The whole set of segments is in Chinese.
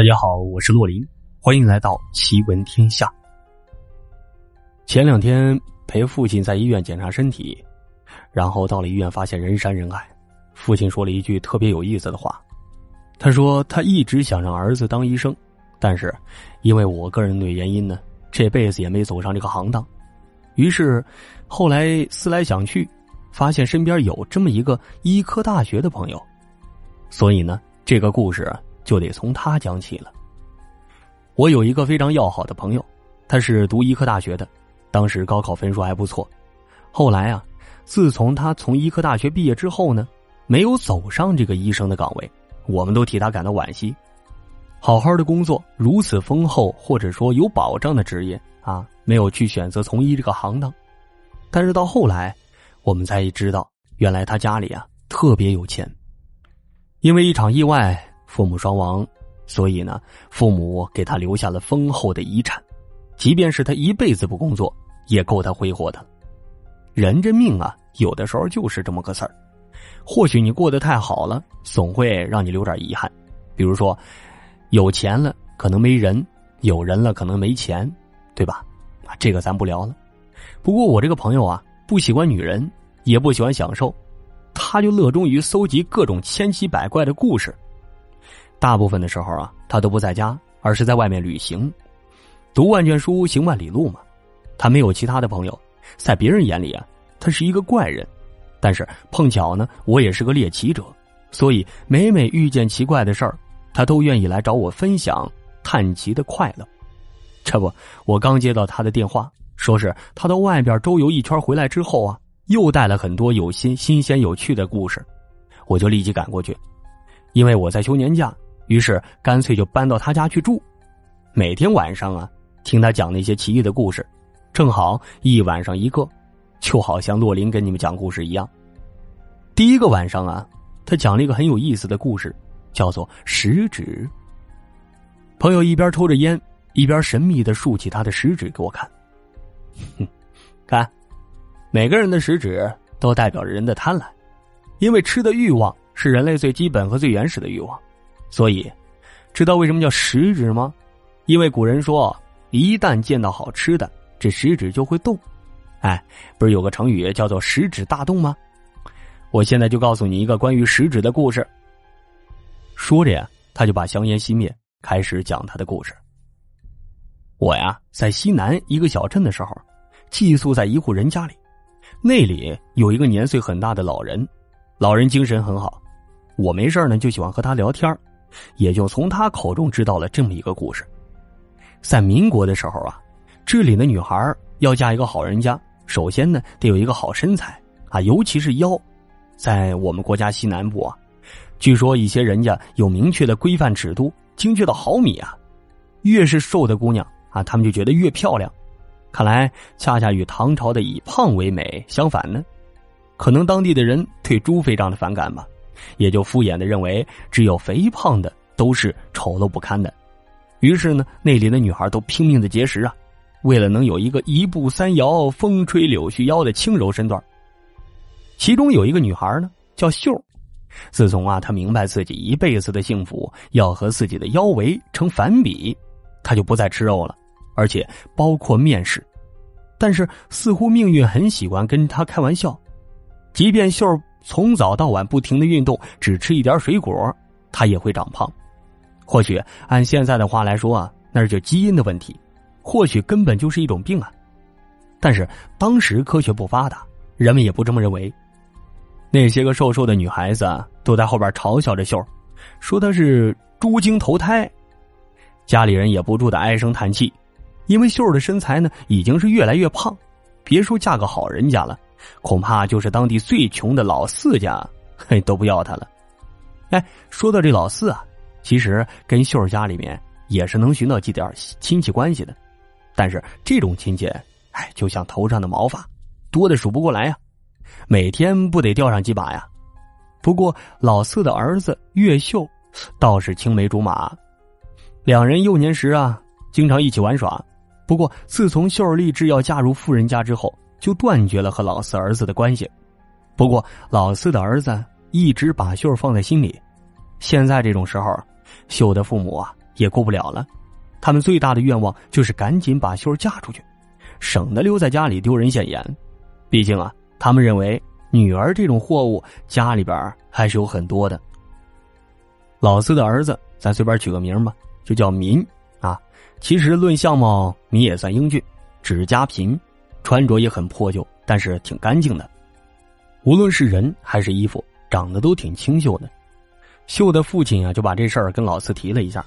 大家好，我是洛林，欢迎来到奇闻天下。前两天陪父亲在医院检查身体，然后到了医院，发现人山人海。父亲说了一句特别有意思的话，他说他一直想让儿子当医生，但是因为我个人的原因呢，这辈子也没走上这个行当。于是后来思来想去，发现身边有这么一个医科大学的朋友，所以呢，这个故事。就得从他讲起了。我有一个非常要好的朋友，他是读医科大学的，当时高考分数还不错。后来啊，自从他从医科大学毕业之后呢，没有走上这个医生的岗位，我们都替他感到惋惜。好好的工作，如此丰厚或者说有保障的职业啊，没有去选择从医这个行当。但是到后来，我们才知道，原来他家里啊特别有钱，因为一场意外。父母双亡，所以呢，父母给他留下了丰厚的遗产，即便是他一辈子不工作，也够他挥霍的。人这命啊，有的时候就是这么个事儿。或许你过得太好了，总会让你留点遗憾。比如说，有钱了可能没人，有人了可能没钱，对吧？啊，这个咱不聊了。不过我这个朋友啊，不喜欢女人，也不喜欢享受，他就乐衷于搜集各种千奇百怪的故事。大部分的时候啊，他都不在家，而是在外面旅行。读万卷书，行万里路嘛。他没有其他的朋友，在别人眼里啊，他是一个怪人。但是碰巧呢，我也是个猎奇者，所以每每遇见奇怪的事儿，他都愿意来找我分享探奇的快乐。这不，我刚接到他的电话，说是他到外边周游一圈回来之后啊，又带了很多有新、新鲜、有趣的故事，我就立即赶过去，因为我在休年假。于是干脆就搬到他家去住，每天晚上啊，听他讲那些奇异的故事，正好一晚上一个，就好像洛林跟你们讲故事一样。第一个晚上啊，他讲了一个很有意思的故事，叫做食指。朋友一边抽着烟，一边神秘的竖起他的食指给我看，哼，看，每个人的食指都代表着人的贪婪，因为吃的欲望是人类最基本和最原始的欲望。所以，知道为什么叫食指吗？因为古人说，一旦见到好吃的，这食指就会动。哎，不是有个成语叫做“食指大动”吗？我现在就告诉你一个关于食指的故事。说着呀，他就把香烟熄灭，开始讲他的故事。我呀，在西南一个小镇的时候，寄宿在一户人家里，那里有一个年岁很大的老人，老人精神很好，我没事呢就喜欢和他聊天也就从他口中知道了这么一个故事，在民国的时候啊，这里的女孩要嫁一个好人家，首先呢得有一个好身材啊，尤其是腰。在我们国家西南部啊，据说一些人家有明确的规范尺度，精确到毫米啊。越是瘦的姑娘啊，他们就觉得越漂亮。看来恰恰与唐朝的以胖为美相反呢。可能当地的人对猪非常的反感吧。也就敷衍的认为，只有肥胖的都是丑陋不堪的。于是呢，那里的女孩都拼命的节食啊，为了能有一个一步三摇、风吹柳絮腰的轻柔身段。其中有一个女孩呢，叫秀。自从啊，她明白自己一辈子的幸福要和自己的腰围成反比，她就不再吃肉了，而且包括面食。但是似乎命运很喜欢跟她开玩笑，即便秀。从早到晚不停的运动，只吃一点水果，他也会长胖。或许按现在的话来说啊，那就基因的问题，或许根本就是一种病啊。但是当时科学不发达，人们也不这么认为。那些个瘦瘦的女孩子都在后边嘲笑着秀，说她是猪精投胎。家里人也不住的唉声叹气，因为秀的身材呢已经是越来越胖，别说嫁个好人家了。恐怕就是当地最穷的老四家，嘿，都不要他了。哎，说到这老四啊，其实跟秀儿家里面也是能寻到几点亲戚关系的，但是这种亲戚，哎，就像头上的毛发，多的数不过来呀，每天不得掉上几把呀。不过老四的儿子岳秀，倒是青梅竹马，两人幼年时啊，经常一起玩耍。不过自从秀儿立志要嫁入富人家之后，就断绝了和老四儿子的关系，不过老四的儿子一直把秀放在心里。现在这种时候，秀的父母啊也顾不了了。他们最大的愿望就是赶紧把秀嫁出去，省得留在家里丢人现眼。毕竟啊，他们认为女儿这种货物家里边还是有很多的。老四的儿子，咱随便取个名吧，就叫民啊。其实论相貌，民也算英俊，只是家贫，穿着也很破旧，但是挺干净的。无论是人还是衣服，长得都挺清秀的。秀的父亲啊，就把这事儿跟老四提了一下。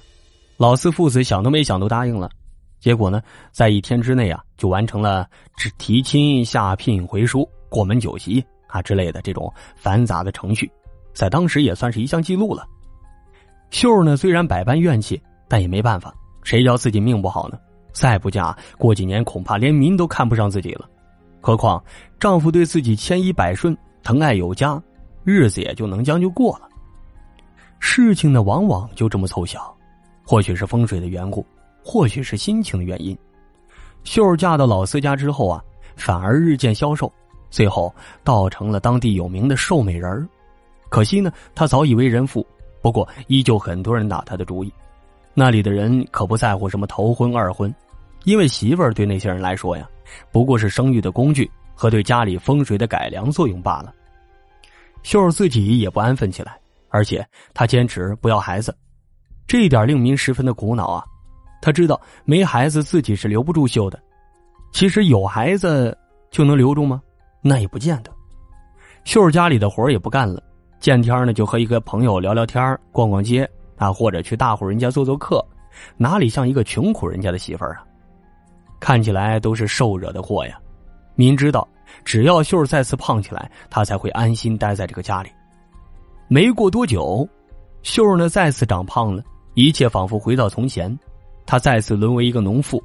老四父子想都没想都答应了。结果呢，在一天之内啊，就完成了只提亲、下聘、回书、过门酒席啊之类的这种繁杂的程序，在当时也算是一项记录了。秀呢，虽然百般怨气，但也没办法，谁叫自己命不好呢？再不嫁，过几年恐怕连民都看不上自己了。何况丈夫对自己千依百顺、疼爱有加，日子也就能将就过了。事情呢，往往就这么凑巧，或许是风水的缘故，或许是心情的原因。秀儿嫁到老四家之后啊，反而日渐消瘦，最后倒成了当地有名的瘦美人儿。可惜呢，她早已为人妇，不过依旧很多人打她的主意。那里的人可不在乎什么头婚二婚，因为媳妇儿对那些人来说呀。不过是生育的工具和对家里风水的改良作用罢了。秀儿自己也不安分起来，而且她坚持不要孩子，这一点令民十分的苦恼啊。他知道没孩子自己是留不住秀的，其实有孩子就能留住吗？那也不见得。秀儿家里的活也不干了，见天呢就和一个朋友聊聊天、逛逛街啊，或者去大户人家做做客，哪里像一个穷苦人家的媳妇儿啊？看起来都是受惹的祸呀！明知道只要秀儿再次胖起来，他才会安心待在这个家里。没过多久，秀儿呢再次长胖了，一切仿佛回到从前。他再次沦为一个农妇，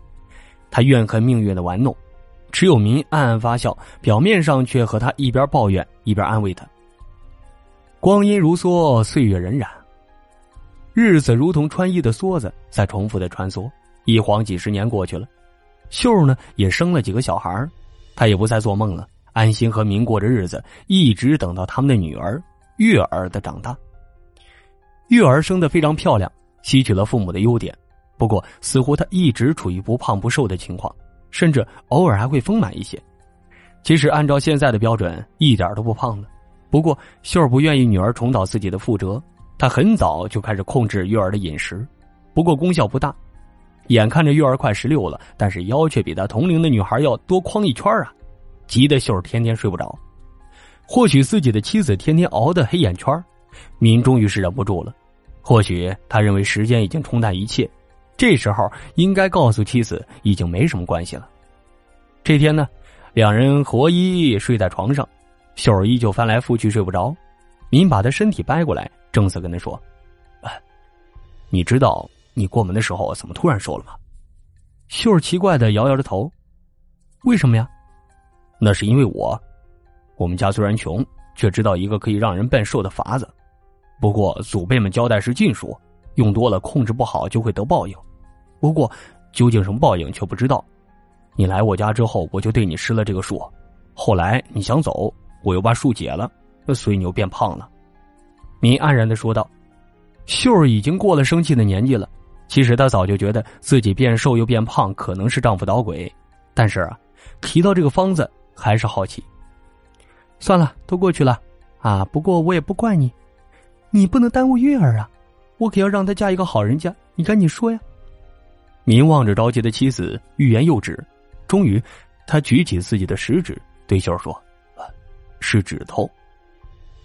他怨恨命运的玩弄，只有民暗暗发笑，表面上却和他一边抱怨一边安慰他。光阴如梭，岁月荏苒，日子如同穿衣的梭子在重复的穿梭，一晃几十年过去了。秀儿呢也生了几个小孩她也不再做梦了，安心和民过着日子，一直等到他们的女儿月儿的长大。月儿生的非常漂亮，吸取了父母的优点，不过似乎她一直处于不胖不瘦的情况，甚至偶尔还会丰满一些。其实按照现在的标准，一点都不胖了。不过秀儿不愿意女儿重蹈自己的覆辙，她很早就开始控制月儿的饮食，不过功效不大。眼看着月儿快十六了，但是腰却比他同龄的女孩要多框一圈啊！急得秀儿天天睡不着。或许自己的妻子天天熬的黑眼圈，民终于是忍不住了。或许他认为时间已经冲淡一切，这时候应该告诉妻子已经没什么关系了。这天呢，两人合衣睡在床上，秀儿依旧翻来覆去睡不着。民把他身体掰过来，正色跟他说：“你知道。”你过门的时候怎么突然瘦了吗？秀儿奇怪的摇摇着头，为什么呀？那是因为我，我们家虽然穷，却知道一个可以让人变瘦的法子。不过祖辈们交代是禁术，用多了控制不好就会得报应。不过究竟什么报应却不知道。你来我家之后，我就对你施了这个术。后来你想走，我又把术解了，所以你又变胖了。你黯然的说道：“秀儿已经过了生气的年纪了。”其实她早就觉得自己变瘦又变胖可能是丈夫捣鬼，但是啊，提到这个方子还是好奇。算了，都过去了，啊，不过我也不怪你，你不能耽误月儿啊，我可要让她嫁一个好人家，你赶紧说呀。明望着着急的妻子，欲言又止，终于，他举起自己的食指对秀儿说：“是指头，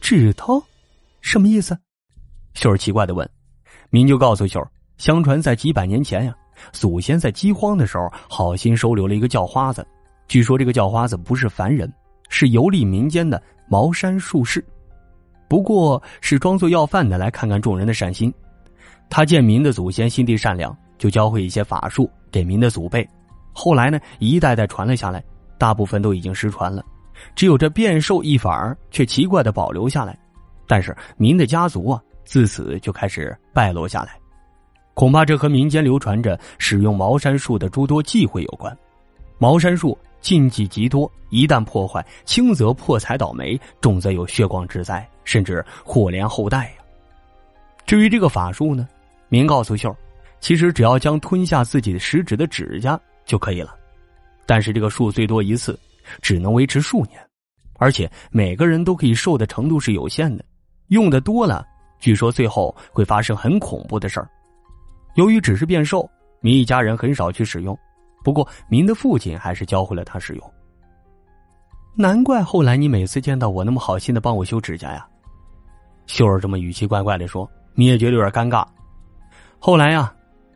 指头，什么意思？”秀儿奇怪的问，明就告诉秀儿。相传在几百年前呀，祖先在饥荒的时候，好心收留了一个叫花子。据说这个叫花子不是凡人，是游历民间的茅山术士，不过是装作要饭的来看看众人的善心。他见民的祖先心地善良，就教会一些法术给民的祖辈。后来呢，一代代传了下来，大部分都已经失传了，只有这变瘦一法儿却奇怪的保留下来。但是民的家族啊，自此就开始败落下来。恐怕这和民间流传着使用茅山术的诸多忌讳有关。茅山术禁忌极多，一旦破坏，轻则破财倒霉，重则有血光之灾，甚至祸连后代呀。至于这个法术呢，明告诉秀，其实只要将吞下自己的食指的指甲就可以了。但是这个术最多一次，只能维持数年，而且每个人都可以受的程度是有限的，用的多了，据说最后会发生很恐怖的事儿。由于只是变瘦，明一家人很少去使用，不过明的父亲还是教会了他使用。难怪后来你每次见到我那么好心的帮我修指甲呀，秀儿这么语气怪怪的说，明也觉得有点尴尬。后来呀，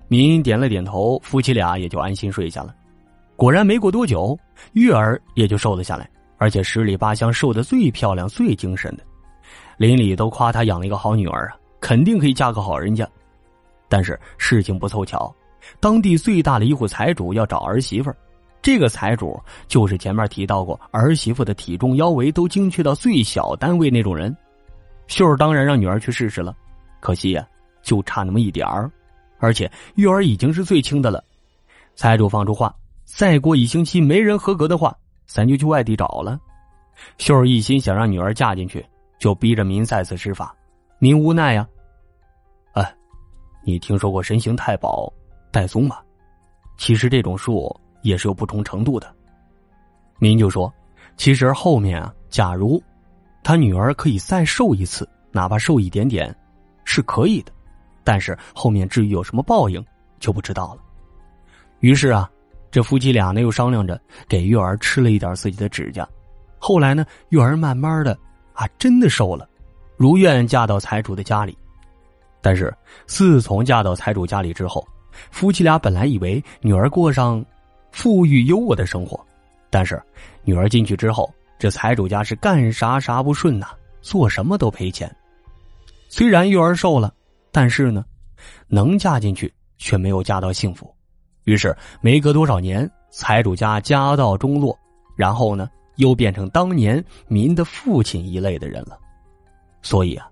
明点了点头，夫妻俩也就安心睡下了。果然没过多久，月儿也就瘦了下来，而且十里八乡瘦的最漂亮、最精神的，邻里都夸她养了一个好女儿啊，肯定可以嫁个好人家。但是事情不凑巧，当地最大的一户财主要找儿媳妇儿，这个财主就是前面提到过儿媳妇的体重腰围都精确到最小单位那种人。秀儿当然让女儿去试试了，可惜呀，就差那么一点儿，而且玉儿已经是最轻的了。财主放出话。再过一星期没人合格的话，咱就去外地找了。秀儿一心想让女儿嫁进去，就逼着民再次施法。民无奈呀，你听说过神行太保戴宗吗？其实这种术也是有不同程度的。您就说，其实后面啊，假如他女儿可以再瘦一次，哪怕瘦一点点，是可以的。但是后面至于有什么报应，就不知道了。于是啊。这夫妻俩呢又商量着给月儿吃了一点自己的指甲，后来呢月儿慢慢的啊真的瘦了，如愿嫁到财主的家里。但是自从嫁到财主家里之后，夫妻俩本来以为女儿过上富裕优渥的生活，但是女儿进去之后，这财主家是干啥啥不顺呐，做什么都赔钱。虽然幼儿瘦了，但是呢，能嫁进去却没有嫁到幸福。于是没隔多少年，财主家家道中落，然后呢，又变成当年民的父亲一类的人了。所以啊，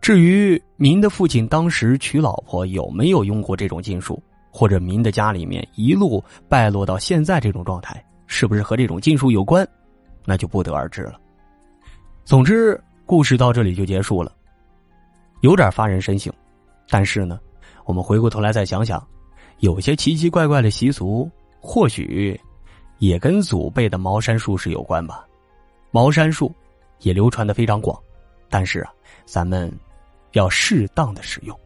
至于您的父亲当时娶老婆有没有用过这种禁术，或者您的家里面一路败落到现在这种状态，是不是和这种禁术有关，那就不得而知了。总之，故事到这里就结束了，有点发人深省。但是呢，我们回过头来再想想。有些奇奇怪怪的习俗，或许也跟祖辈的茅山术士有关吧。茅山术也流传的非常广，但是啊，咱们要适当的使用。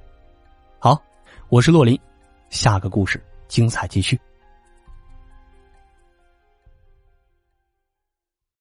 好，我是洛林，下个故事精彩继续。